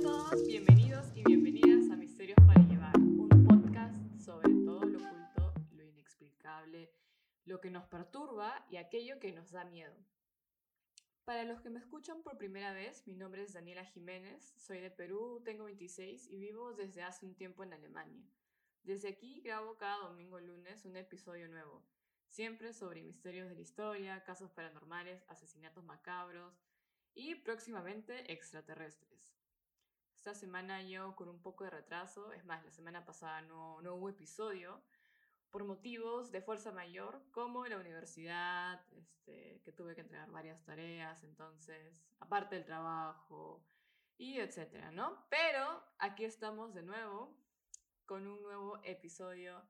a todos, bienvenidos y bienvenidas a Misterios para Llevar, un podcast sobre todo lo oculto, lo inexplicable, lo que nos perturba y aquello que nos da miedo. Para los que me escuchan por primera vez, mi nombre es Daniela Jiménez, soy de Perú, tengo 26 y vivo desde hace un tiempo en Alemania. Desde aquí grabo cada domingo lunes un episodio nuevo, siempre sobre misterios de la historia, casos paranormales, asesinatos macabros y próximamente extraterrestres. Esta semana yo con un poco de retraso, es más, la semana pasada no, no hubo episodio por motivos de fuerza mayor, como la universidad, este, que tuve que entregar varias tareas, entonces, aparte del trabajo y etcétera, ¿no? Pero aquí estamos de nuevo con un nuevo episodio.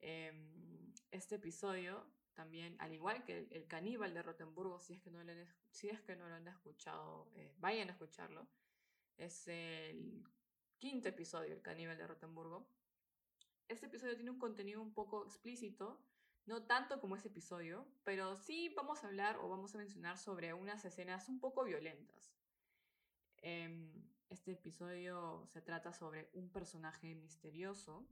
Em, este episodio también, al igual que el, caníbal de Rotenburgo, si es que no lo han, si es que no lo han escuchado, eh, vayan a escucharlo. Es el quinto episodio, El caníbal de Rotenburgo. Este episodio tiene un contenido un poco explícito, no tanto como ese episodio, pero sí vamos a hablar o vamos a mencionar sobre unas escenas un poco violentas. Em, este episodio se trata sobre un personaje misterioso.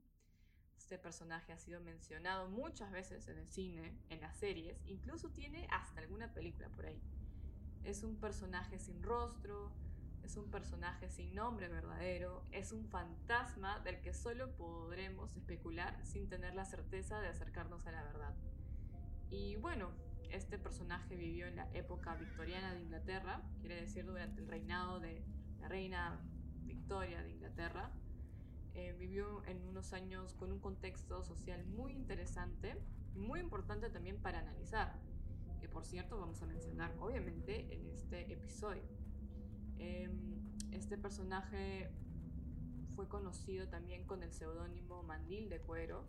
Este personaje ha sido mencionado muchas veces en el cine, en las series, incluso tiene hasta alguna película por ahí. Es un personaje sin rostro, es un personaje sin nombre verdadero, es un fantasma del que solo podremos especular sin tener la certeza de acercarnos a la verdad. Y bueno, este personaje vivió en la época victoriana de Inglaterra, quiere decir durante el reinado de la reina Victoria de Inglaterra. Eh, vivió en unos años con un contexto social muy interesante muy importante también para analizar, que por cierto vamos a mencionar obviamente en este episodio. Em, este personaje fue conocido también con el seudónimo Mandil de Cuero,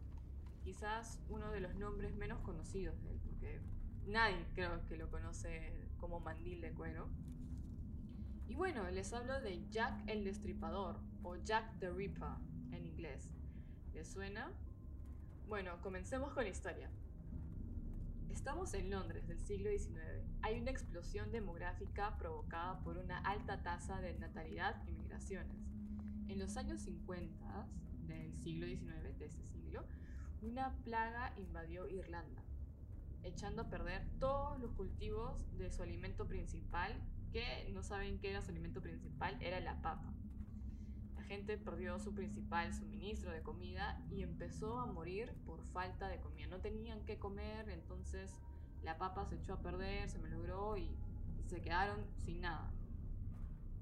quizás uno de los nombres menos conocidos de él, porque nadie creo que lo conoce como Mandil de Cuero. Y bueno, les hablo de Jack el Destripador o Jack the Ripper en inglés. ¿Les suena? Bueno, comencemos con la historia. Estamos en Londres del siglo XIX. Hay una explosión demográfica provocada por una alta tasa de natalidad y migraciones. En los años 50 del siglo XIX, de ese siglo, una plaga invadió Irlanda, echando a perder todos los cultivos de su alimento principal, que no saben qué era su alimento principal, era la papa gente perdió su principal suministro de comida y empezó a morir por falta de comida. No tenían que comer, entonces la papa se echó a perder, se me logró y, se quedaron sin nada.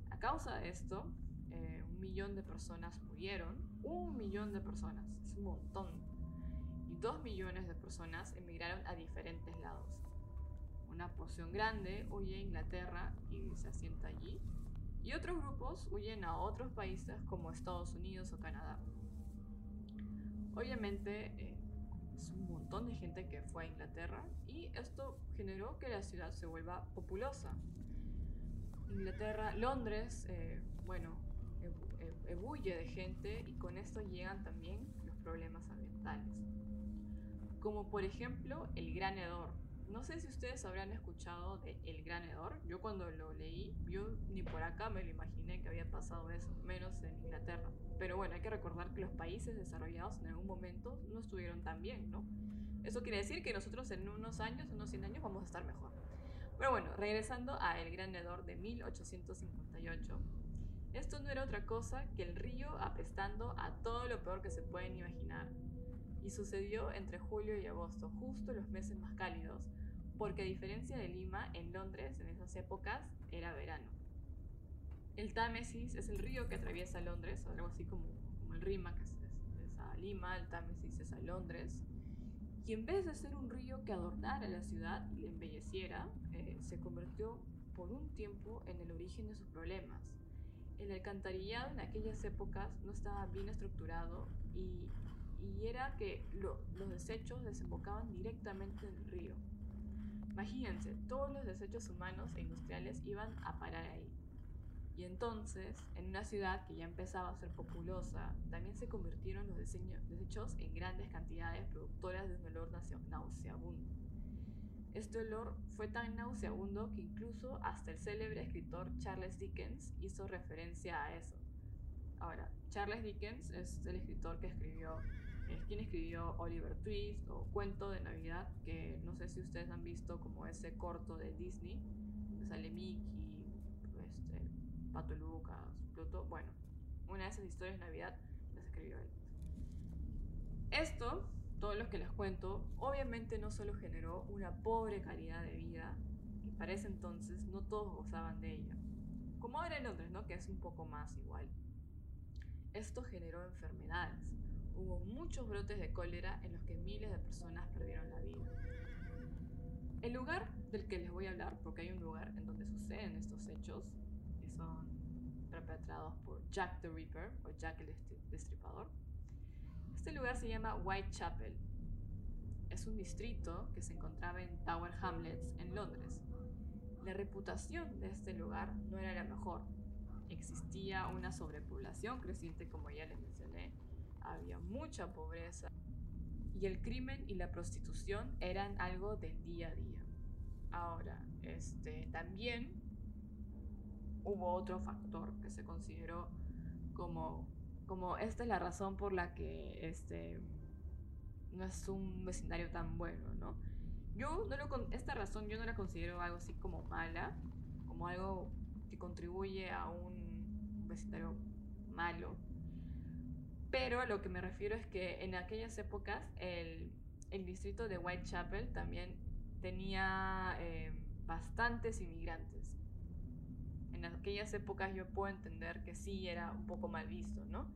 A causa de esto, eh, un millón de personas murieron. Un millón de personas, es un montón. Y dos millones de personas emigraron a diferentes lados. Una porción grande huye a Inglaterra y se asienta allí y otros grupos huyen a otros países como Estados Unidos o Canadá. Obviamente eh, es un montón de gente que fue a Inglaterra y esto generó que la ciudad se vuelva populosa. Inglaterra, Londres, eh, bueno, ebulle de gente y con esto llegan también los problemas ambientales. Como por ejemplo el gran hedor, no sé si ustedes habrán escuchado de El Gran Hedor. Yo cuando lo leí, yo ni por acá me lo imaginé que había pasado eso, menos en Inglaterra. Pero bueno, hay que recordar que los países desarrollados en algún momento no estuvieron tan bien, ¿no? Eso quiere decir que nosotros en unos años, unos 100 años, vamos a estar mejor. Pero bueno, regresando a El Gran Hedor de 1858. Esto no era otra cosa que el río apestando a todo lo peor que se pueden imaginar. Y sucedió entre julio y agosto, justo los meses más cálidos, porque a diferencia de Lima, en Londres en esas épocas era verano. El Támesis es el río que atraviesa Londres, algo así como, como el Rima, que es, a Lima, el Támesis es a Londres. Y en vez de ser un río que adornara la ciudad y la embelleciera, eh, se convirtió por un tiempo en el origen de sus problemas. El alcantarillado en aquellas épocas no estaba bien estructurado y, y era que los desechos desembocaban directamente en el río. Imagínense, todos los desechos humanos e industriales iban a parar ahí. Y entonces, en una ciudad que ya empezaba a ser populosa, también se convirtieron los desechos en grandes cantidades productoras de un olor nauseabundo. Este olor fue tan nauseabundo que incluso hasta el célebre escritor Charles Dickens hizo referencia a eso. Ahora, Charles Dickens es el escritor que escribió, es quien escribió Oliver Twist o Cuento de Navidad, que no sé si ustedes han visto como ese corto de Disney, donde sale Mickey, este, Pato Lucas, Pluto. Bueno, una de esas historias de Navidad las escribió él. Esto, todo lo que les cuento, obviamente no solo generó una pobre calidad de vida, que para entonces no todos gozaban de ella, como ahora en Londres, ¿no? Que es un poco más igual. Esto generó enfermedades. Hubo muchos brotes de cólera en los que miles de personas perdieron la vida. El lugar del que les voy a hablar, porque hay un lugar en donde suceden estos hechos, que son perpetrados por Jack the Ripper o Jack el Destripador, este lugar se llama Whitechapel. Es un distrito que se encontraba en Tower Hamlets, en Londres. La reputación de este lugar no era la mejor. Existía una sobrepoblación creciente, como ya les mencioné. Había mucha pobreza. Y el crimen y la prostitución eran algo del día a día. Ahora, este, también hubo otro factor que se consideró como como esta es la razón por la que este no es un vecindario tan bueno, ¿no? Yo no lo, esta razón yo no la considero algo así como mala, como algo que contribuye a un vecindario malo. Pero a lo que me refiero es que en aquellas épocas el, distrito de Whitechapel también tenía eh, bastantes inmigrantes en aquellas épocas yo puedo entender que sí era un poco mal visto, ¿no?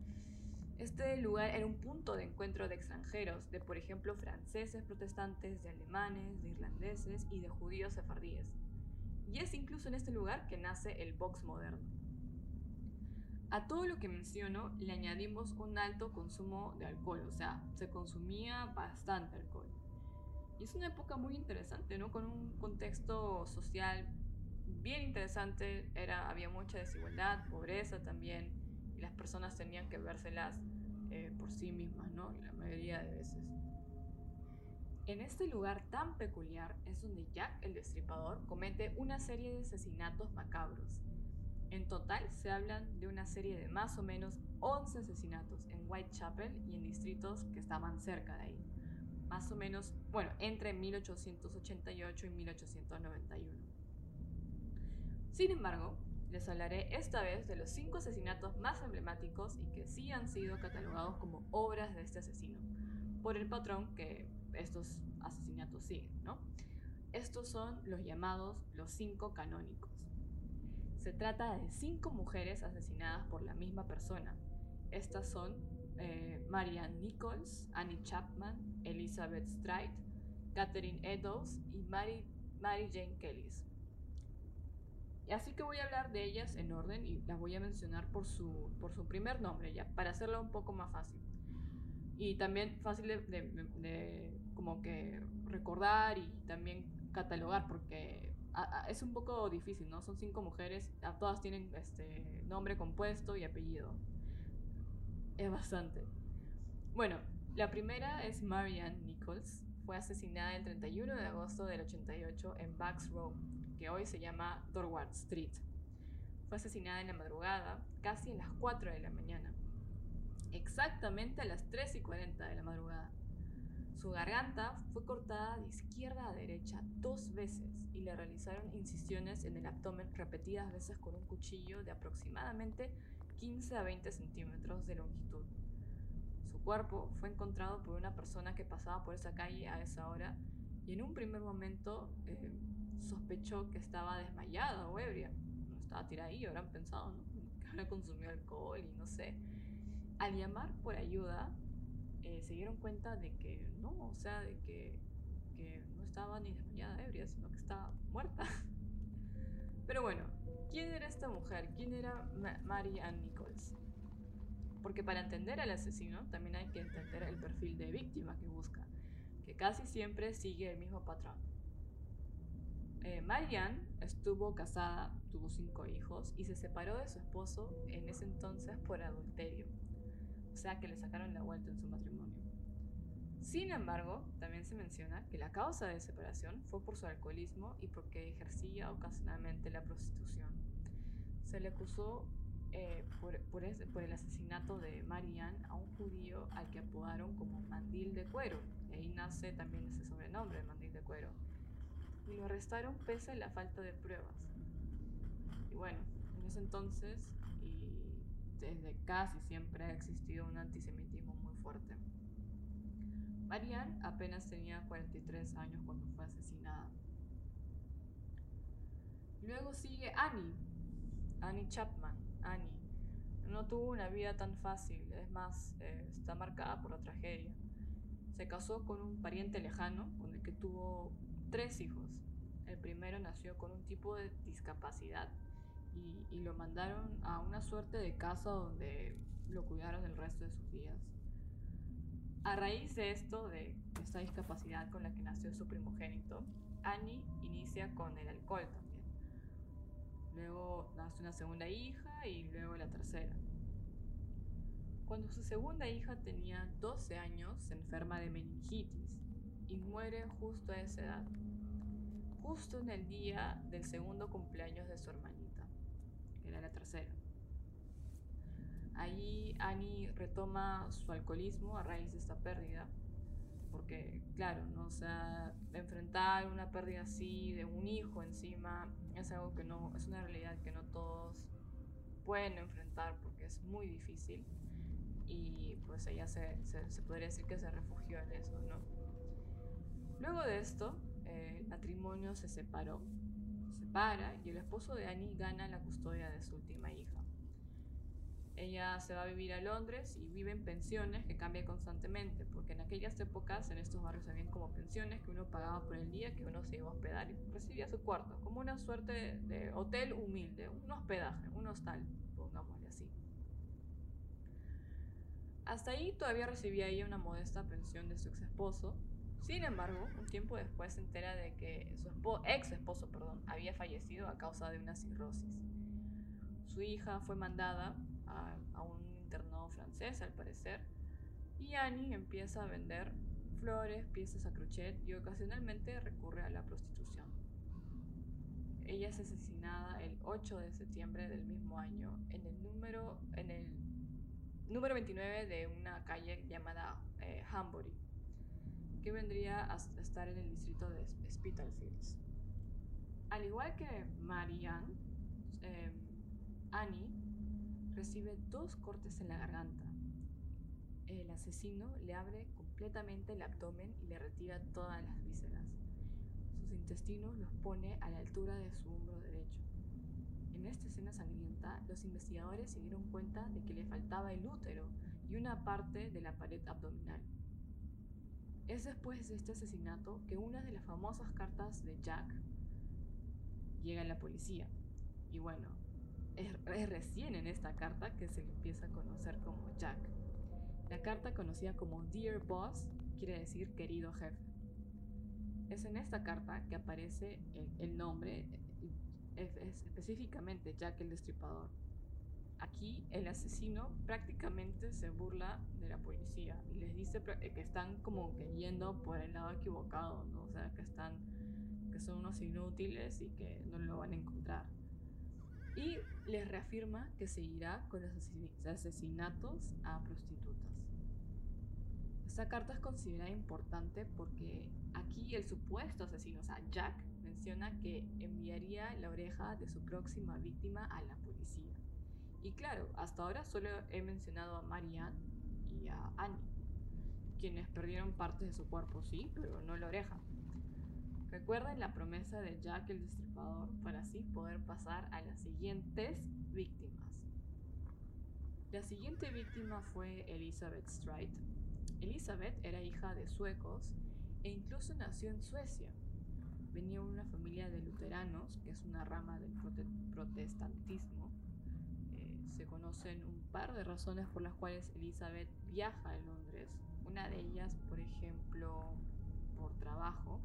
Este lugar era un punto de encuentro de extranjeros, de por ejemplo franceses protestantes, de alemanes, de irlandeses y de judíos sefardíes. Y es incluso en este lugar que nace el box moderno. A todo lo que menciono le añadimos un alto consumo de alcohol, o sea, se consumía bastante alcohol. Y es una época muy interesante, ¿no? Con un contexto social bien interesante, era, había mucha desigualdad, pobreza también, y las personas tenían que vérselas eh, por sí mismas, ¿no? La mayoría de veces. En este lugar tan peculiar es donde Jack el Destripador comete una serie de asesinatos macabros. En total se hablan de una serie de más o menos 11 asesinatos en Whitechapel y en distritos que estaban cerca de ahí. Más o menos, bueno, entre 1888 y 1891. Sin embargo, les hablaré esta vez de los cinco asesinatos más emblemáticos y que sí han sido catalogados como obras de este asesino, por el patrón que estos asesinatos siguen, ¿no? Estos son los llamados los cinco canónicos. Se trata de cinco mujeres asesinadas por la misma persona. Estas son eh, Marianne Nichols, Annie Chapman, Elizabeth Stride, Catherine Eddowes y Mary, Mary Jane Kellys. Así que voy a hablar de ellas en orden y las voy a mencionar por su, por su primer nombre, ya, para hacerlo un poco más fácil. Y también fácil de, como que recordar y también catalogar, porque es un poco difícil, ¿no? Son cinco mujeres, todas tienen este nombre compuesto y apellido. Es bastante. Bueno, la primera es Marianne Nichols. Fue asesinada el 31 de agosto del 88 en Bucks Row, que hoy se llama Dorward Street. Fue asesinada en la madrugada, casi a las 4 de la mañana, exactamente a las 3 y 40 de la. Su garganta fue cortada de izquierda a derecha dos veces y le realizaron incisiones en el abdomen repetidas veces con un cuchillo de aproximadamente 15 a 20 centímetros de longitud. Su cuerpo fue encontrado por una persona que pasaba por esa calle a esa hora y en un primer momento eh, sospechó que estaba desmayada o ebria. No estaba tirada ahí, habrán pensado, ¿no? Que habrá consumido alcohol y no sé. Al llamar por ayuda, eh, se dieron cuenta de que no, o sea, de que, que no estaba ni desmayada ebria, sino que estaba muerta. Pero bueno, ¿quién era esta mujer? ¿Quién era Mary Ann Nichols? Porque para entender al asesino también hay que entender el perfil de víctima que busca, que casi siempre sigue el mismo patrón eh, Marianne estuvo casada, tuvo cinco hijos y se separó de su esposo en ese entonces por adulterio. O sea que le sacaron la vuelta en su matrimonio. Sin embargo, también se menciona que la causa de separación fue por su alcoholismo y porque ejercía ocasionalmente la prostitución. Se le acusó eh, por, por, por, el asesinato de Marianne a un judío al que apodaron como Mandil de Cuero. Y ahí nace también ese sobrenombre, Mandil de Cuero. Y lo arrestaron pese a la falta de pruebas. Y bueno, en ese entonces desde casi siempre ha existido un antisemitismo muy fuerte. Marianne apenas tenía 43 años cuando fue asesinada. Luego sigue Annie, Annie Chapman. Annie no tuvo una vida tan fácil, es más, eh, está marcada por la tragedia. Se casó con un pariente lejano con el que tuvo tres hijos. El primero nació con un tipo de discapacidad y, y lo mandaron a una suerte de casa donde lo cuidaron el resto de sus días. A raíz de esto, de esta discapacidad con la que nació su primogénito, Annie inicia con el alcohol también. Luego nace una segunda hija y luego la tercera. Cuando su segunda hija tenía 12 años, se enferma de meningitis y muere justo a esa edad, justo en el día del segundo cumpleaños de su hermanita, era la tercera. Ahí Annie retoma su alcoholismo a raíz de esta pérdida, porque claro, ¿no? o sea, enfrentar una pérdida así de un hijo encima es algo que no, es una realidad que no todos pueden enfrentar porque es muy difícil y pues ella se, se, podría decir que se refugió en eso, ¿no? Luego de esto, eh, el matrimonio se separó, se separa y el esposo de Annie gana la custodia de su última hija. Ella se va a vivir a Londres y vive en pensiones que cambian constantemente, porque en aquellas épocas en estos barrios habían como pensiones que uno pagaba por el día que uno se iba a hospedar y recibía su cuarto, como una suerte de hotel humilde, un hospedaje, un hostal, pongámosle así. Hasta ahí todavía recibía ella una modesta pensión de su ex esposo. Sin embargo, un tiempo después se entera de que su ex esposo perdón, había fallecido a causa de una cirrosis. Su hija fue mandada a, un internado francés, al parecer, y Annie empieza a vender flores, piezas a crochet y ocasionalmente recurre a la prostitución. Ella es asesinada el 8 de septiembre del mismo año en el número, en el número 29 de una calle llamada eh, Hambury, que vendría a estar en el distrito de Spitalfields. Al igual que Marianne, eh, Annie recibe dos cortes en la garganta. El asesino le abre completamente el abdomen y le retira todas las vísceras. Sus intestinos los pone a la altura de su hombro derecho. En esta escena sangrienta, los investigadores se dieron cuenta de que le faltaba el útero y una parte de la pared abdominal. Es después de este asesinato que una de las famosas cartas de Jack llega a la policía. Y bueno, es, recién en esta carta que se le empieza a conocer como Jack. La carta conocida como Dear Boss quiere decir querido jefe. Es en esta carta que aparece el, nombre, es, específicamente Jack el Destripador. Aquí el asesino prácticamente se burla de la policía y les dice que están como que yendo por el lado equivocado, ¿no? o sea, que están que son unos inútiles y que no lo van a encontrar y les reafirma que seguirá con los asesinatos a prostitutas. Esta carta es considerada importante porque aquí el supuesto asesino, o sea, Jack, menciona que enviaría la oreja de su próxima víctima a la policía. Y claro, hasta ahora solo he mencionado a Marianne y a Annie, quienes perdieron partes de su cuerpo, sí, pero no la oreja. Recuerden la promesa de Jack el Destripador para así poder pasar a las siguientes víctimas. La siguiente víctima fue Elizabeth Stride. Elizabeth era hija de suecos e incluso nació en Suecia. Venía de una familia de luteranos, que es una rama del protestantismo. Se conocen un par de razones por las cuales Elizabeth viaja a Londres. Una de ellas, por ejemplo, por trabajo,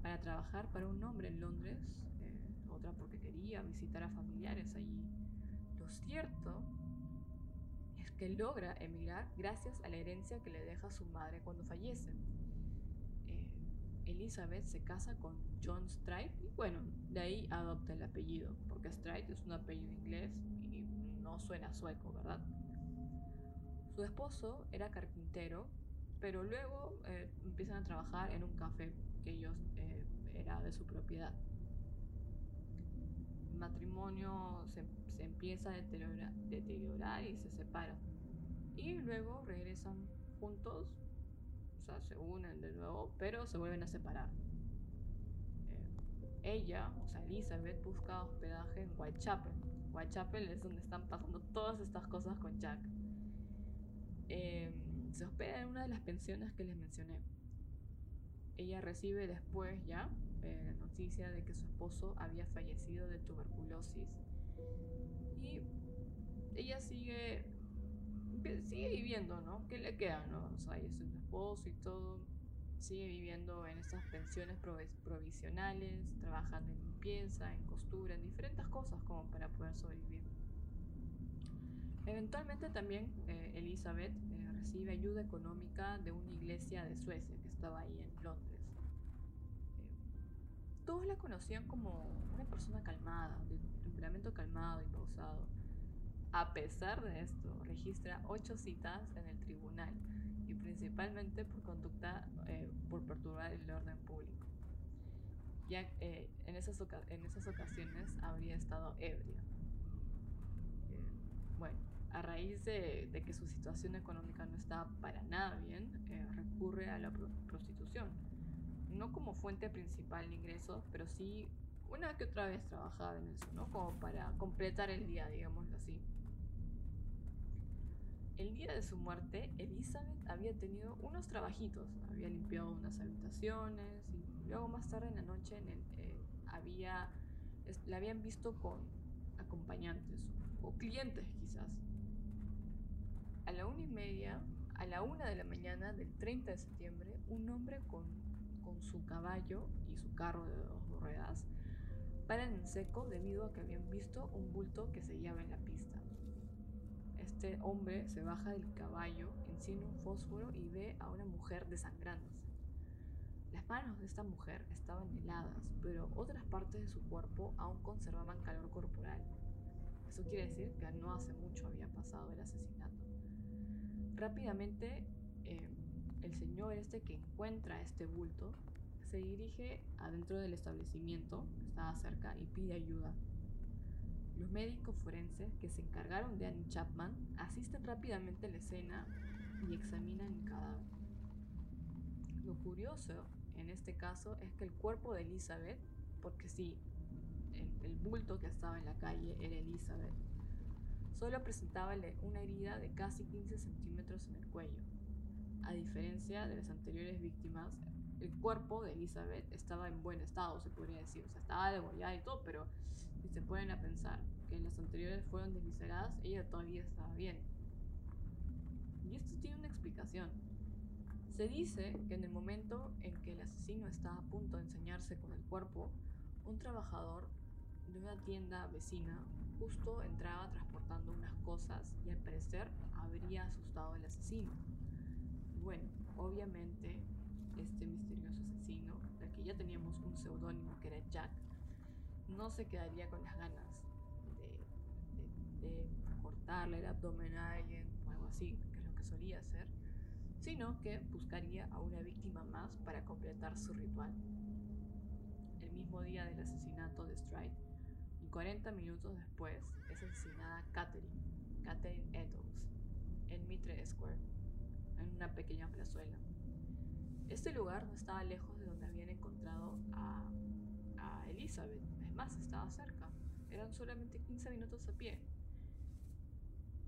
para trabajar para un hombre en Londres, eh, otra porque quería visitar a familiares allí. Lo cierto es que logra emigrar gracias a la herencia que le deja su madre cuando fallece. Eh, Elizabeth se casa con John Stride y bueno, de ahí adopta el apellido, porque Stride es un apellido inglés y no suena sueco, ¿verdad? Su esposo era carpintero, pero luego eh, empiezan a trabajar en un café que ellos eh, era de su propiedad. El matrimonio se, se empieza a deteriorar, deteriorar y se separan. Y luego regresan juntos, o sea, se unen de nuevo, pero se vuelven a separar. Eh, ella, o sea, Elizabeth, busca hospedaje en Whitechapel. Whitechapel es donde están pasando todas estas cosas con Jack. Eh, se hospeda en una de las pensiones que les mencioné. Ella recibe después ya eh, noticia de que su esposo había fallecido de tuberculosis. Y ella sigue, sigue viviendo, ¿no? ¿Qué le queda, no? O sea, es su esposo y todo. Sigue viviendo en estas pensiones provisionales, trabajando en limpieza, en costura, en diferentes cosas como para poder sobrevivir. Eventualmente también eh, Elizabeth eh, recibe ayuda económica de una iglesia de Suecia que estaba ahí en Londres. Eh, todos la conocían como una persona calmada, de temperamento calmado y pausado. A pesar de esto, registra ocho citas en el tribunal y principalmente por conducta por perturbar el orden público. Ya en, esas en esas ocasiones habría estado ebria. bueno, a raíz de, que su situación económica no estaba para nada bien, eh, recurre a la prostitución. No como fuente principal de ingresos, pero sí una que otra vez trabajaba en eso, ¿no? Como para completar el día, digámoslo así. El día de su muerte, Elizabeth había tenido unos trabajitos, había limpiado unas habitaciones y luego más tarde en la noche eh, había, la habían visto con acompañantes o clientes quizás. A la una y media, a la una de la mañana del 30 de septiembre, un hombre con, con su caballo y su carro de dos ruedas paran en seco debido a que habían visto un bulto que se guiaba en la pista. Este hombre se baja del caballo, enciende un fósforo y ve a una mujer desangrándose. Las manos de esta mujer estaban heladas, pero otras partes de su cuerpo aún conservaban calor corporal. Eso quiere decir que no hace mucho había pasado el asesinato. Rápidamente, eh, el señor este que encuentra este bulto se dirige adentro del establecimiento que estaba cerca y pide ayuda. Los médicos forenses que se encargaron de Annie Chapman asisten rápidamente a la escena y examinan el cadáver. Lo curioso en este caso es que el cuerpo de Elizabeth, porque sí, el, bulto que estaba en la calle era Elizabeth, solo presentaba una herida de casi 15 centímetros en el cuello. A diferencia de las anteriores víctimas, el cuerpo de Elizabeth estaba en buen estado, se podría decir. O sea, estaba degollada y todo, pero si se pueden pensar que las anteriores fueron desvisceradas, ella todavía estaba bien. Y esto tiene una explicación. Se dice que en el momento en que el asesino está a punto de enseñarse con el cuerpo, un trabajador de una tienda vecina justo entraba transportando unas cosas y al parecer habría asustado al asesino. Bueno, obviamente este misterioso asesino, del que ya teníamos un seudónimo que era Jack, no se quedaría con las ganas de, de cortarle el abdomen a alguien o algo así, que es lo que solía hacer, sino que buscaría a una víctima más para completar su ritual. El mismo día del asesinato de Stride, 40 minutos después es asesinada Catherine, Catherine Eddowes, en Mitre Square, en una pequeña plazuela. Este lugar no estaba lejos de donde habían encontrado a, a Elizabeth, es más, estaba cerca, eran solamente 15 minutos a pie.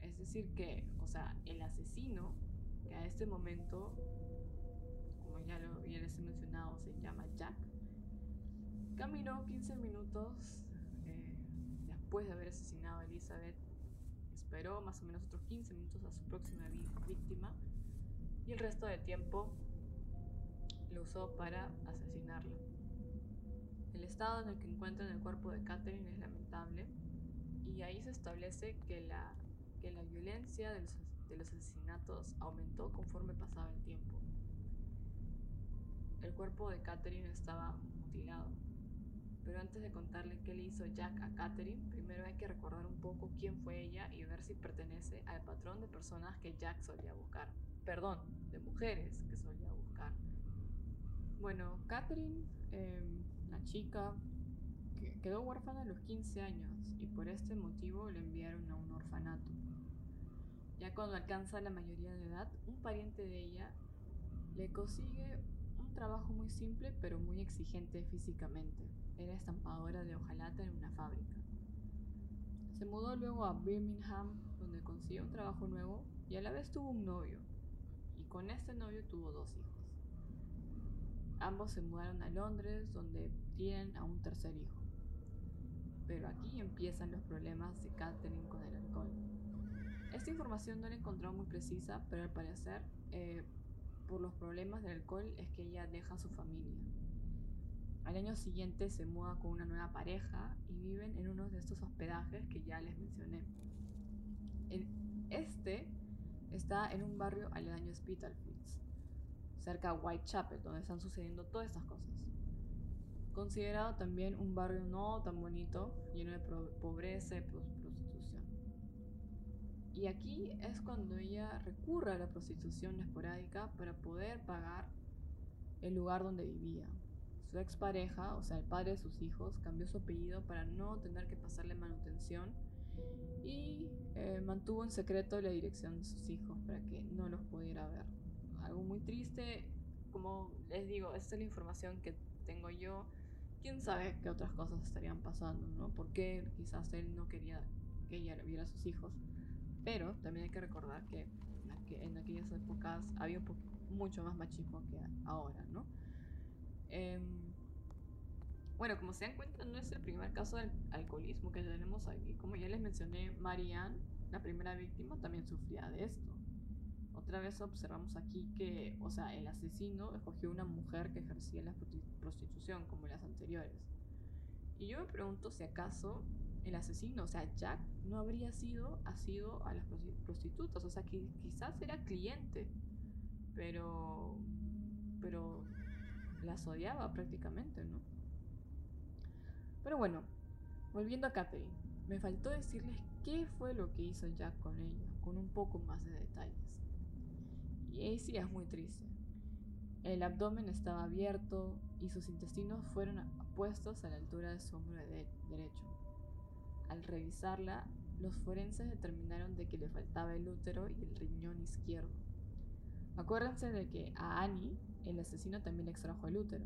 Es decir que, o sea, el asesino, que a este momento, como ya, lo, ya les he mencionado, se llama Jack, caminó 15 minutos después de haber asesinado a Elizabeth, esperó más o menos otros 15 minutos a su próxima víctima. Y el resto del tiempo lo usó para asesinarla. El estado en el que encuentran el cuerpo de Catherine es lamentable y ahí se establece que la, que la violencia de los, de los asesinatos aumentó conforme pasaba el tiempo. El cuerpo de Catherine estaba mutilado. Pero antes de contarle qué le hizo Jack a Catherine, primero hay que recordar un poco quién fue ella y ver si pertenece al patrón de personas que Jack solía buscar. Perdón, de mujeres que solía buscar. Bueno, Catherine, eh, la chica, quedó huérfana a los 15 años y por este motivo le enviaron a un orfanato. Ya cuando alcanza la mayoría de edad, un pariente de ella le consigue un trabajo muy simple pero muy exigente físicamente. Era estampadora de hojalata en una fábrica. Se mudó luego a Birmingham, donde consiguió un trabajo nuevo y a la vez tuvo un novio. Y con este novio tuvo dos hijos. Ambos se mudaron a Londres, donde tienen a un tercer hijo. Pero aquí empiezan los problemas de Catherine con el alcohol. Esta información no la he encontrado muy precisa, pero al parecer, eh, por los problemas del alcohol, es que ella deja a su familia. Al año siguiente se muda con una nueva pareja y viven en uno de estos hospedajes que ya les mencioné. este está en un barrio aledaño a Spitalfields, cerca de Whitechapel, donde están sucediendo todas estas cosas. Considerado también un barrio no tan bonito, lleno de pobreza y. Y aquí es cuando ella recurre a la prostitución esporádica para poder pagar el lugar donde vivía. Su expareja, o sea, el padre de sus hijos, cambió su apellido para no tener que pasarle manutención y eh, mantuvo en secreto la dirección de sus hijos para que no los pudiera ver. Algo muy triste, como les digo, esta es la información que tengo yo quién sabe qué otras cosas estarían pasando, ¿no? Porque quizás él no quería que ella viera a sus hijos. Pero también hay que recordar que en aquellas épocas había mucho más machismo que ahora, ¿no? Em, bueno, como se dan cuenta, no es el primer caso del alcoholismo que tenemos aquí. Como ya les mencioné, Marianne, la primera víctima, también sufría de esto. Otra vez observamos aquí que, o sea, el asesino escogió una mujer que ejercía la prostitución como las anteriores. Y yo me pregunto si acaso el asesino, o sea, Jack, no habría sido asido a las prostitutas, o sea, que quizás era cliente, pero, pero las odiaba prácticamente, ¿no? Pero bueno, volviendo a Catherine, me faltó decirles qué fue lo que hizo Jack con ella, con un poco más de detalles. Y ahí sí es muy triste. El abdomen estaba abierto y sus intestinos fueron puestos a la altura de su hombro derecho. Al revisarla, los forenses determinaron de que le faltaba el útero y el riñón izquierdo. Acuérdense de que a Annie el asesino también le extrajo el útero.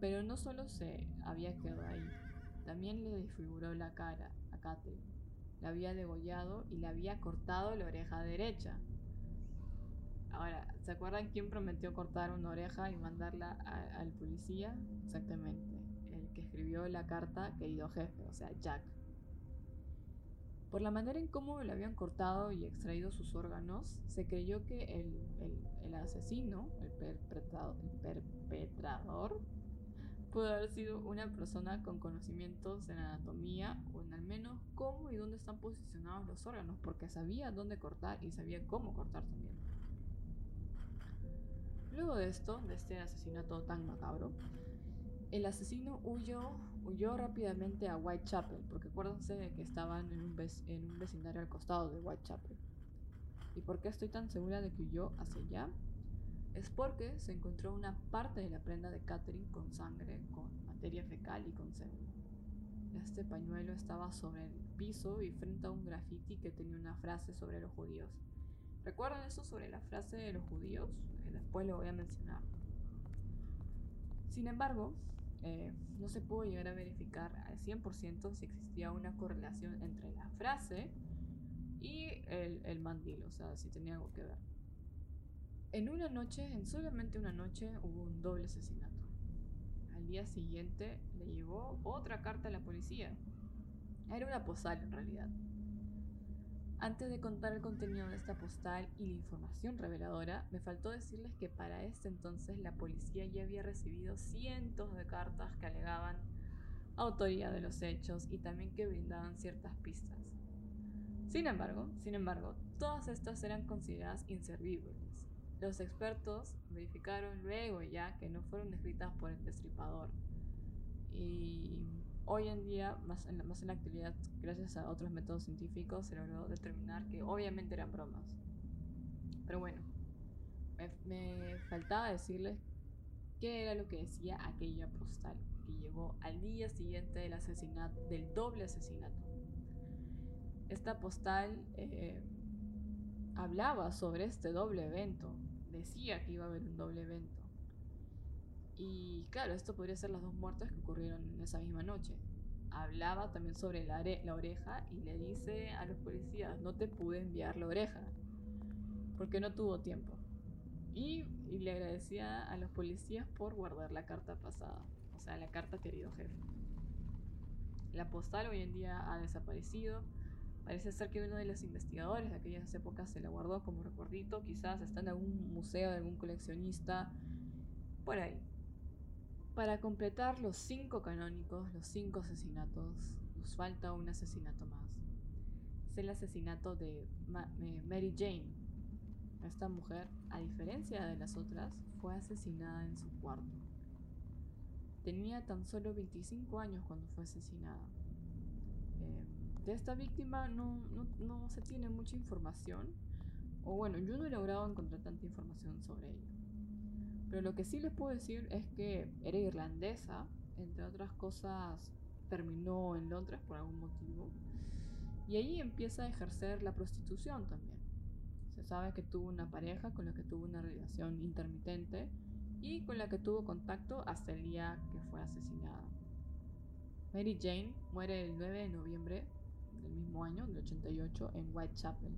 Pero no solo se había quedado ahí, también le desfiguró la cara a Catherine. La había degollado y le había cortado la oreja derecha. Ahora, ¿se acuerdan quién prometió cortar una oreja y mandarla al policía? Exactamente, el que escribió la carta, querido jefe, o sea, Jack. Por la manera en cómo le habían cortado y extraído sus órganos, se creyó que el, asesino, el perpetrador, el perpetrador, pudo haber sido una persona con conocimientos en anatomía o en al menos cómo y dónde están posicionados los órganos, porque sabía dónde cortar y sabía cómo cortar también. Luego de esto, de este asesinato tan macabro, el asesino huyó, huyó rápidamente a Whitechapel, porque acuérdense de que estaban en un, en un vecindario al costado de Whitechapel. ¿Y por qué estoy tan segura de que huyó hacia allá? Es porque se encontró una parte de la prenda de Catherine con sangre, con materia fecal y con semen. Este pañuelo estaba sobre el piso y frente a un graffiti que tenía una frase sobre los judíos. ¿Recuerdan eso sobre la frase de los judíos? después lo voy a mencionar. Sin embargo, eh, no se pudo llegar a verificar al 100% si existía una correlación entre la frase y el, el mandil, o sea, si tenía algo que ver. En una noche, en solamente una noche, hubo un doble asesinato. Al día siguiente le llegó otra carta a la policía. Era una postal en realidad. Antes de contar el contenido de esta postal y la información reveladora, me faltó decirles que para este entonces la policía ya había recibido cientos de cartas que alegaban autoría de los hechos y también que brindaban ciertas pistas. Sin embargo, sin embargo, todas estas eran consideradas inservibles. Los expertos verificaron luego ya que no fueron escritas por el destripador. Y hoy en día, más en, la, más actualidad, gracias a otros métodos científicos, se logró determinar que obviamente eran bromas. Pero bueno, me, me faltaba decirles qué era lo que decía aquella postal que llegó al día siguiente del asesinato, del doble asesinato. Esta postal eh, hablaba sobre este doble evento, decía que iba a haber un doble evento. Y claro, esto podría ser las dos muertes que ocurrieron en esa misma noche. Hablaba también sobre la, oreja y le dice a los policías, no te pude enviar la oreja, porque no tuvo tiempo. Y, y le agradecía a los policías por guardar la carta pasada, o sea, la carta querido jefe. La postal hoy en día ha desaparecido Parece ser que uno de los investigadores de aquellas épocas se la guardó como recuerdito, quizás está en algún museo de algún coleccionista, por ahí. Para completar los cinco canónicos, los cinco asesinatos, nos falta un asesinato más. Es el asesinato de Mary Jane. Esta mujer, a diferencia de las otras, fue asesinada en su cuarto. Tenía tan solo 25 años cuando fue asesinada. Eh, de esta víctima no, no, se tiene mucha información. O bueno, yo no he logrado encontrar tanta información sobre ella. Pero lo que sí les puedo decir es que era irlandesa, entre otras cosas terminó en Londres por algún motivo. Y ahí empieza a ejercer la prostitución también. Se sabe que tuvo una pareja con la que tuvo una relación intermitente y con la que tuvo contacto hasta el día que fue asesinada. Mary Jane muere el 9 de noviembre del mismo año, del 88, en Whitechapel.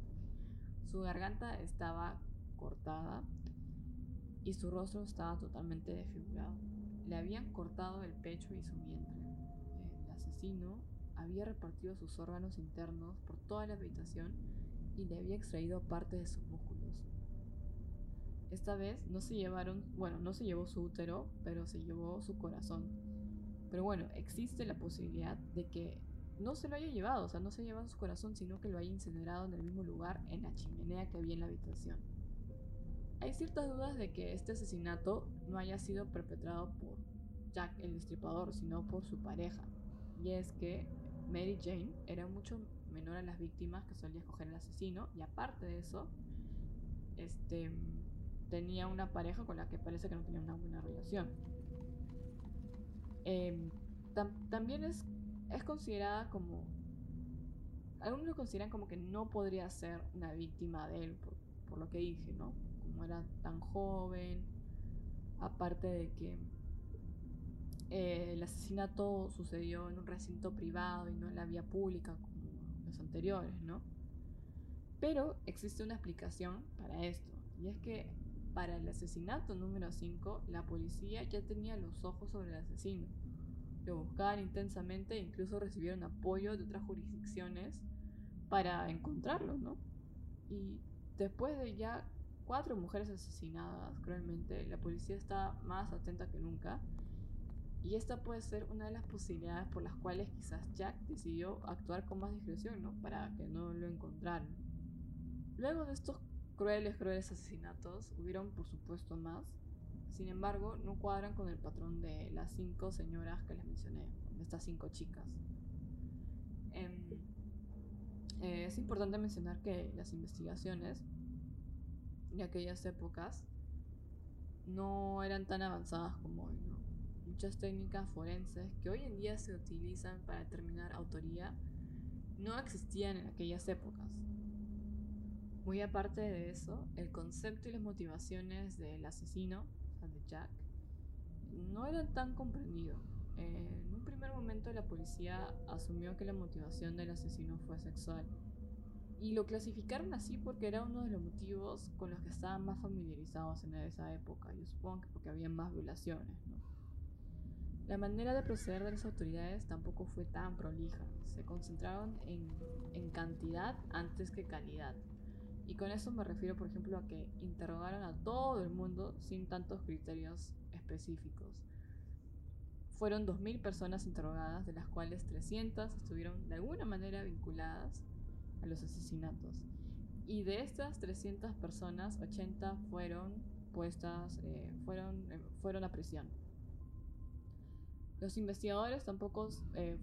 Su garganta estaba cortada y su rostro estaba totalmente desfigurado. Le habían cortado el pecho y su vientre. El asesino había repartido sus órganos internos por toda la habitación y le había extraído parte de sus músculos. Esta vez no se llevaron, bueno, no se llevó su útero, pero se llevó su corazón. Pero bueno, existe la posibilidad de que no se lo haya llevado, o sea, no se ha llevado su corazón, sino que lo haya incinerado en el mismo lugar, en la chimenea que había en la habitación. Hay ciertas dudas de que este asesinato no haya sido perpetrado por Jack el destripador, sino por su pareja. Y es que Mary Jane era mucho menor a las víctimas que solía escoger el asesino, y aparte de eso, este, tenía una pareja con la que parece que no tenía una buena relación. Em, también es es considerada como... Algunos lo consideran como que no podría ser una víctima de él, por, lo que dije, ¿no? Era tan joven, aparte de que eh, el asesinato sucedió en un recinto privado y no en la vía pública como los anteriores, ¿no? Pero existe una explicación para esto, y es que para el asesinato número 5, la policía ya tenía los ojos sobre el asesino lo buscaban intensamente e incluso recibieron apoyo de otras jurisdicciones para encontrarlo, ¿no? Y después de ya cuatro mujeres asesinadas cruelmente, la policía está más atenta que nunca. Y esta puede ser una de las posibilidades por las cuales quizás Jack decidió actuar con más discreción, ¿no? Para que no lo encontraran. Luego de estos crueles, crueles asesinatos, hubieron por supuesto más, sin embargo, no cuadran con el patrón de las cinco señoras que les mencioné, de estas cinco chicas. Em, eh, es importante mencionar que las investigaciones de aquellas épocas no eran tan avanzadas como hoy. Muchas técnicas forenses que hoy en día se utilizan para determinar autoría no existían en aquellas épocas. Muy aparte de eso, el concepto y las motivaciones del asesino de Jack, no eran tan comprendidos. en un primer momento la policía asumió que la motivación del asesino fue sexual y lo clasificaron así porque era uno de los motivos con los que estaban más familiarizados en esa época, yo supongo que porque había más violaciones. La manera de proceder de las autoridades tampoco fue tan prolija, se concentraron en, en cantidad antes que calidad. Y con eso me refiero, por ejemplo, a que interrogaron a todo el mundo sin tantos criterios específicos. Fueron 2.000 personas interrogadas, de las cuales 300 estuvieron de alguna manera vinculadas a los asesinatos. Y de estas 300 personas, 80 fueron puestas, eh, fueron, eh, fueron a prisión. Los investigadores tampoco eh,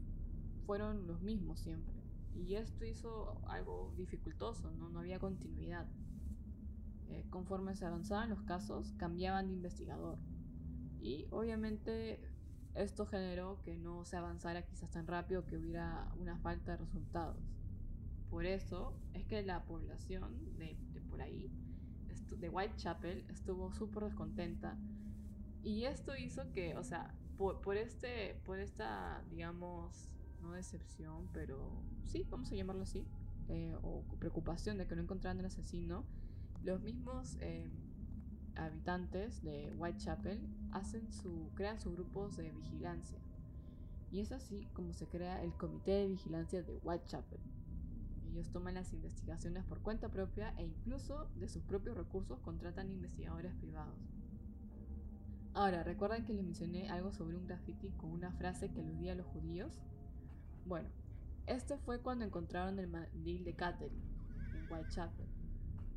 fueron los mismos siempre. Y esto hizo algo dificultoso, no, no había continuidad. conforme se avanzaban los casos, cambiaban de investigador. Y obviamente esto generó que no se avanzara quizás tan rápido, que hubiera una falta de resultados. Por eso es que la población de, por ahí, de Whitechapel, estuvo súper descontenta. Y esto hizo que, o sea, por, este, por esta, digamos, no decepción, pero sí, vamos a llamarlo así, eh, o preocupación de que no encontraran el asesino, los mismos eh, habitantes de Whitechapel su, crean sus grupos de vigilancia. Y es así como se crea el Comité de Vigilancia de Whitechapel. Ellos toman las investigaciones por cuenta propia e incluso de sus propios recursos contratan investigadores privados. Ahora, ¿recuerdan que les mencioné algo sobre un graffiti con una frase que aludía a los judíos? Bueno, este fue cuando encontraron el mandil de Catherine en Whitechapel.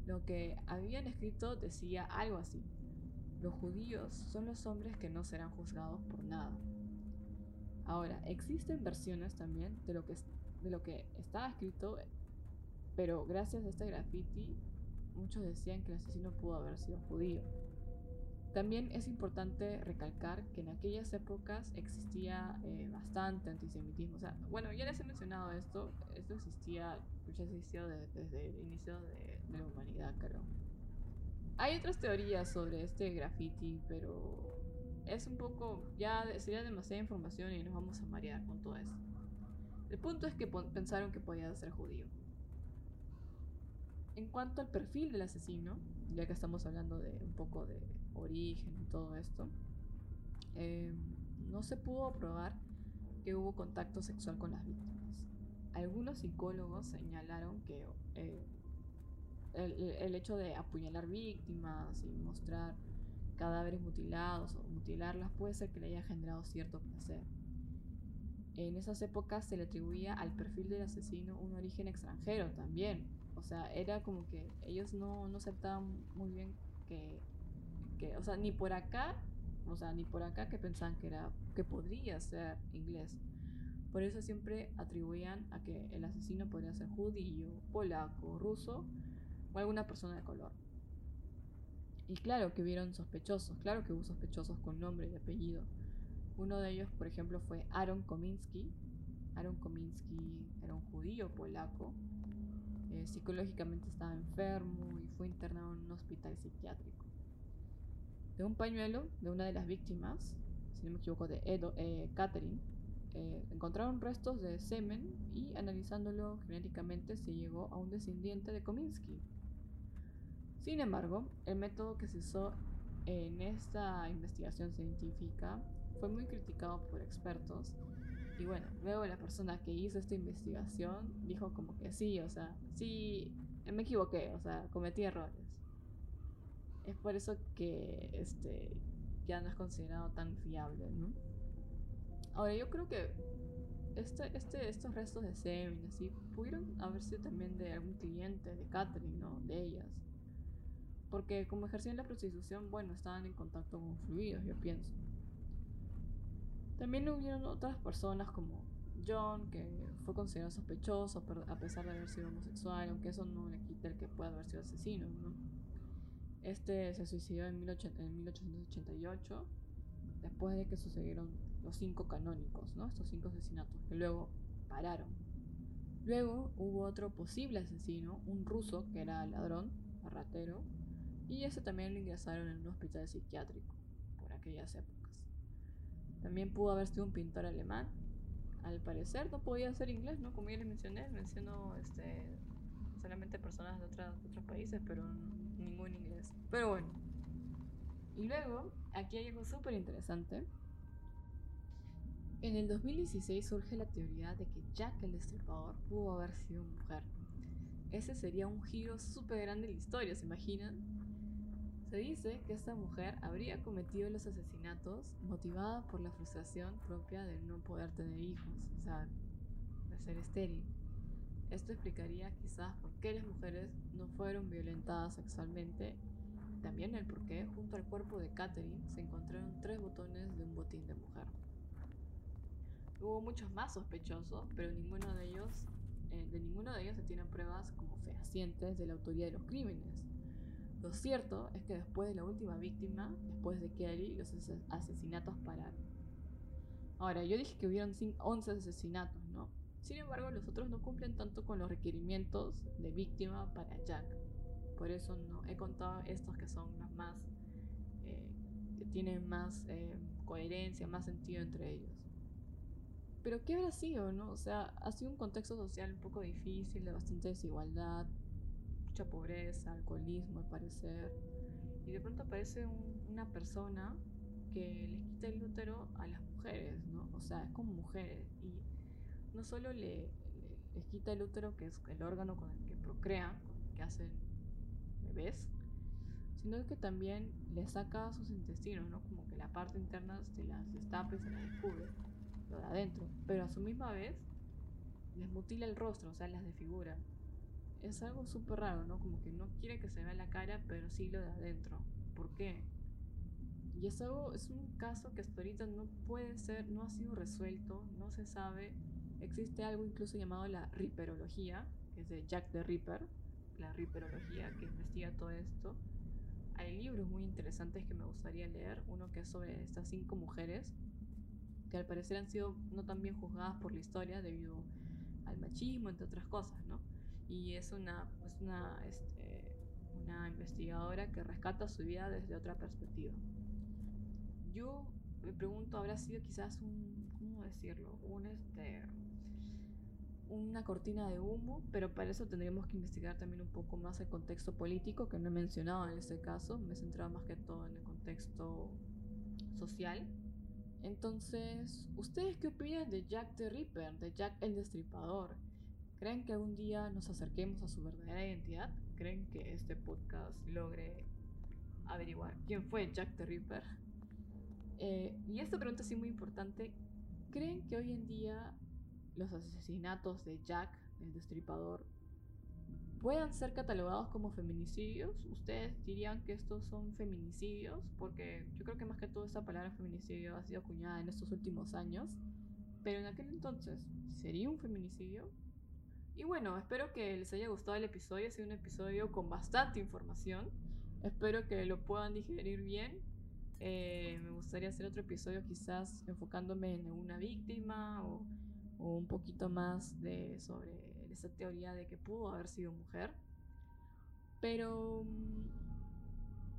Lo que habían escrito decía algo así. Los judíos son los hombres que no serán juzgados por nada. Ahora, existen versiones también de lo que, de lo que estaba escrito pero gracias a este graffiti, muchos decían que el asesino pudo haber sido judío. También es importante recalcar que en aquellas épocas existía eh, bastante antisemitismo. O sea, bueno, ya les he mencionado esto, esto existía, ya existió desde el inicio de, de la humanidad, creo. Hay otras teorías sobre este graffiti, pero es un poco, ya sería demasiada información y nos vamos a marear con todo eso. El punto es que pensaron que podía ser judío. En cuanto al perfil del asesino, ya que estamos hablando de un poco de origen y todo esto, eh, no se pudo probar que hubo contacto sexual con las víctimas. Algunos psicólogos señalaron que eh, el, hecho de apuñalar víctimas y mostrar cadáveres mutilados o mutilarlas puede ser que le haya generado cierto placer. En esas épocas se le atribuía al perfil del asesino un origen extranjero también, o sea, era como que ellos no, no aceptaban muy bien que, que, o sea, ni por acá, o sea, ni por acá que pensaban que era, que podría ser inglés. Por eso siempre atribuían a que el asesino podría ser judío, polaco, ruso o alguna persona de color. Y claro que hubieron sospechosos, claro que hubo sospechosos con nombre y apellido. Uno de ellos, por ejemplo, fue Aaron Kominsky. Aaron Kominsky era un judío polaco eh, psicológicamente estaba enfermo y fue internado en un hospital psiquiátrico. De un pañuelo de una de las víctimas, si no me equivoco, de Edo, eh, Catherine, eh, encontraron restos de semen y analizándolo genéticamente se llegó a un descendiente de Kominsky. Sin embargo, el método que se usó en esta investigación científica fue muy criticado por expertos y bueno, luego la persona que hizo esta investigación dijo como que sí, o sea, sí, me equivoqué, o sea, cometí errores. Es por eso que este ya no es considerado tan fiable, ¿no? Ahora, yo creo que este, este, estos restos de semen, así, pudieron haber sido también de algún cliente, de Catherine, ¿no? De ellas. Porque como ejercían la prostitución, bueno, estaban en contacto con fluidos, yo pienso. También hubieron otras personas como John, que fue considerado sospechoso a pesar de haber sido homosexual, aunque eso no le quita el que pueda haber sido asesino, ¿no? Este se suicidó en, 1888, después de que sucedieron los cinco canónicos, ¿no? Estos cinco asesinatos, que luego pararon. Luego hubo otro posible asesino, un ruso que era ladrón, ratero, y ese también lo ingresaron en un hospital psiquiátrico por aquellas épocas. También pudo haber sido un pintor alemán. Al parecer no podía ser inglés, ¿no? Como ya les mencioné, menciono este, solamente personas de, otros países, pero ningún inglés. Pero bueno. Y luego, aquí hay algo súper interesante. En el 2016 surge la teoría de que Jack el Destripador pudo haber sido mujer. Ese sería un giro súper grande en la historia, ¿se imaginan? Se dice que esta mujer habría cometido los asesinatos motivada por la frustración propia de no poder tener hijos, o sea, de ser estéril. Esto explicaría quizás por qué las mujeres no fueron violentadas sexualmente. También el por qué junto al cuerpo de Catherine se encontraron tres botones de un botín de mujer. Hubo muchos más sospechosos, pero ninguno de ellos, eh, de ninguno de ellos se tienen pruebas como fehacientes de la autoría de los crímenes. Lo cierto es que después de la última víctima, después de Kelly, los asesinatos pararon. Ahora, yo dije que hubieron 11 asesinatos, ¿no? Sin embargo, los otros no cumplen tanto con los requerimientos de víctima para Jack. Por eso no he contado estos que son los más, eh, que tienen más eh, coherencia, más sentido entre ellos. Pero ¿qué habrá sido, no? O sea, ha sido un contexto social un poco difícil, de bastante desigualdad, mucha pobreza, alcoholismo al parecer. Y de pronto aparece una persona que les quita el útero a las mujeres, ¿no? O sea, es como mujeres. Y no solo le, les quita el útero, que es el órgano con el que procrean, con el que hacen bebés, sino que también le saca sus intestinos, ¿no? Como que la parte interna se las destapa y se las descubre, lo de adentro. Pero a su misma vez les mutila el rostro, o sea, las desfigura es algo súper raro, ¿no? Como que no quiere que se vea la cara, pero sí lo de adentro. ¿Por qué? Y es algo, es un caso que hasta ahorita no puede ser, no ha sido resuelto, no se sabe. Existe algo incluso llamado la riperología, que es de Jack the Ripper, la riperología que investiga todo esto. Hay libros muy interesantes que me gustaría leer, uno que es sobre estas cinco mujeres, que al parecer han sido no tan bien juzgadas por la historia debido al machismo, entre otras cosas, ¿no? Y es una, es una, este, una investigadora que rescata su vida desde otra perspectiva. Yo me pregunto, ¿habrá sido quizás un, ¿cómo decirlo? Un, este, una cortina de humo, pero para eso tendríamos que investigar también un poco más el contexto político, que no he mencionado en este caso, me he centrado más que todo en el contexto social. Entonces, ¿ustedes qué opinan de Jack the Ripper, de Jack el Destripador? ¿Creen que algún día nos acerquemos a su verdadera identidad? ¿Creen que este podcast logre averiguar quién fue Jack the Ripper? Eh, y esta pregunta sí muy importante. ¿Creen que hoy en día los asesinatos de Jack, el destripador, puedan ser catalogados como feminicidios? ¿Ustedes dirían que estos son feminicidios? Porque yo creo que más que todo esta palabra feminicidio ha sido acuñada en estos últimos años. Pero en aquel entonces, ¿sería un feminicidio? Y bueno, espero que les haya gustado el episodio. Ha sido un episodio con bastante información. Espero que lo puedan digerir bien. Eh, me gustaría hacer otro episodio quizás enfocándome en una víctima o, un poquito más de, sobre esa teoría de que pudo haber sido mujer. Pero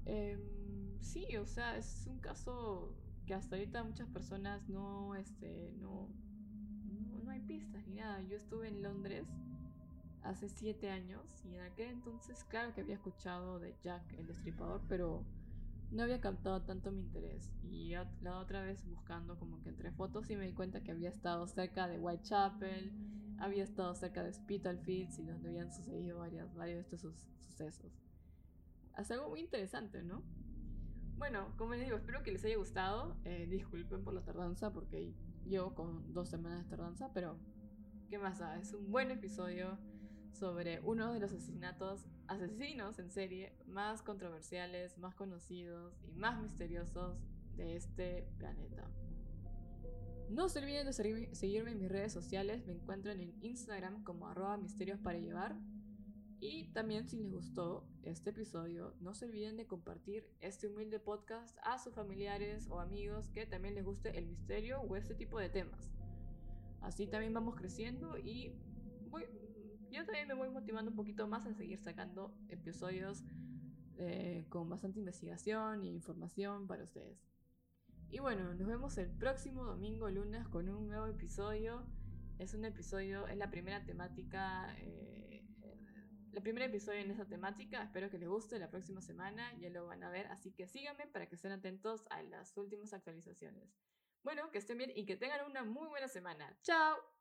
em, sí, o sea, es un caso que hasta ahorita muchas personas no, este, no, no, no hay pistas ni nada. Yo estuve en Londres hace siete años y en aquel entonces claro que había escuchado de Jack el Destripador, pero no había captado tanto mi interés. Y la otra vez buscando como que entre fotos y me di cuenta que había estado cerca de Whitechapel, había estado cerca de Spitalfields y donde habían sucedido varios, varios de estos sucesos. Hace algo muy interesante, ¿no? Bueno, como les digo, espero que les haya gustado. Eh, disculpen por la tardanza porque llevo con dos semanas de tardanza, pero ¿qué más da? Es un buen episodio sobre uno de los asesinatos, asesinos en serie más controversiales, más conocidos y más misteriosos de este planeta. No se olviden de seguirme en mis redes sociales, me encuentran en Instagram como arroba misterios para llevar. Y también si les gustó este episodio, no se olviden de compartir este humilde podcast a sus familiares o amigos que también les guste el misterio o este tipo de temas. Así también vamos creciendo y voy, yo también me voy motivando un poquito más a seguir sacando episodios eh, con bastante investigación e información para ustedes. Y bueno, nos vemos el próximo domingo lunes con un nuevo episodio. Es un episodio, es la primera temática, eh, el primer episodio en esa temática. Espero que les guste la próxima semana, ya lo van a ver. Así que síganme para que estén atentos a las últimas actualizaciones. Bueno, que estén bien y que tengan una muy buena semana. ¡Chao!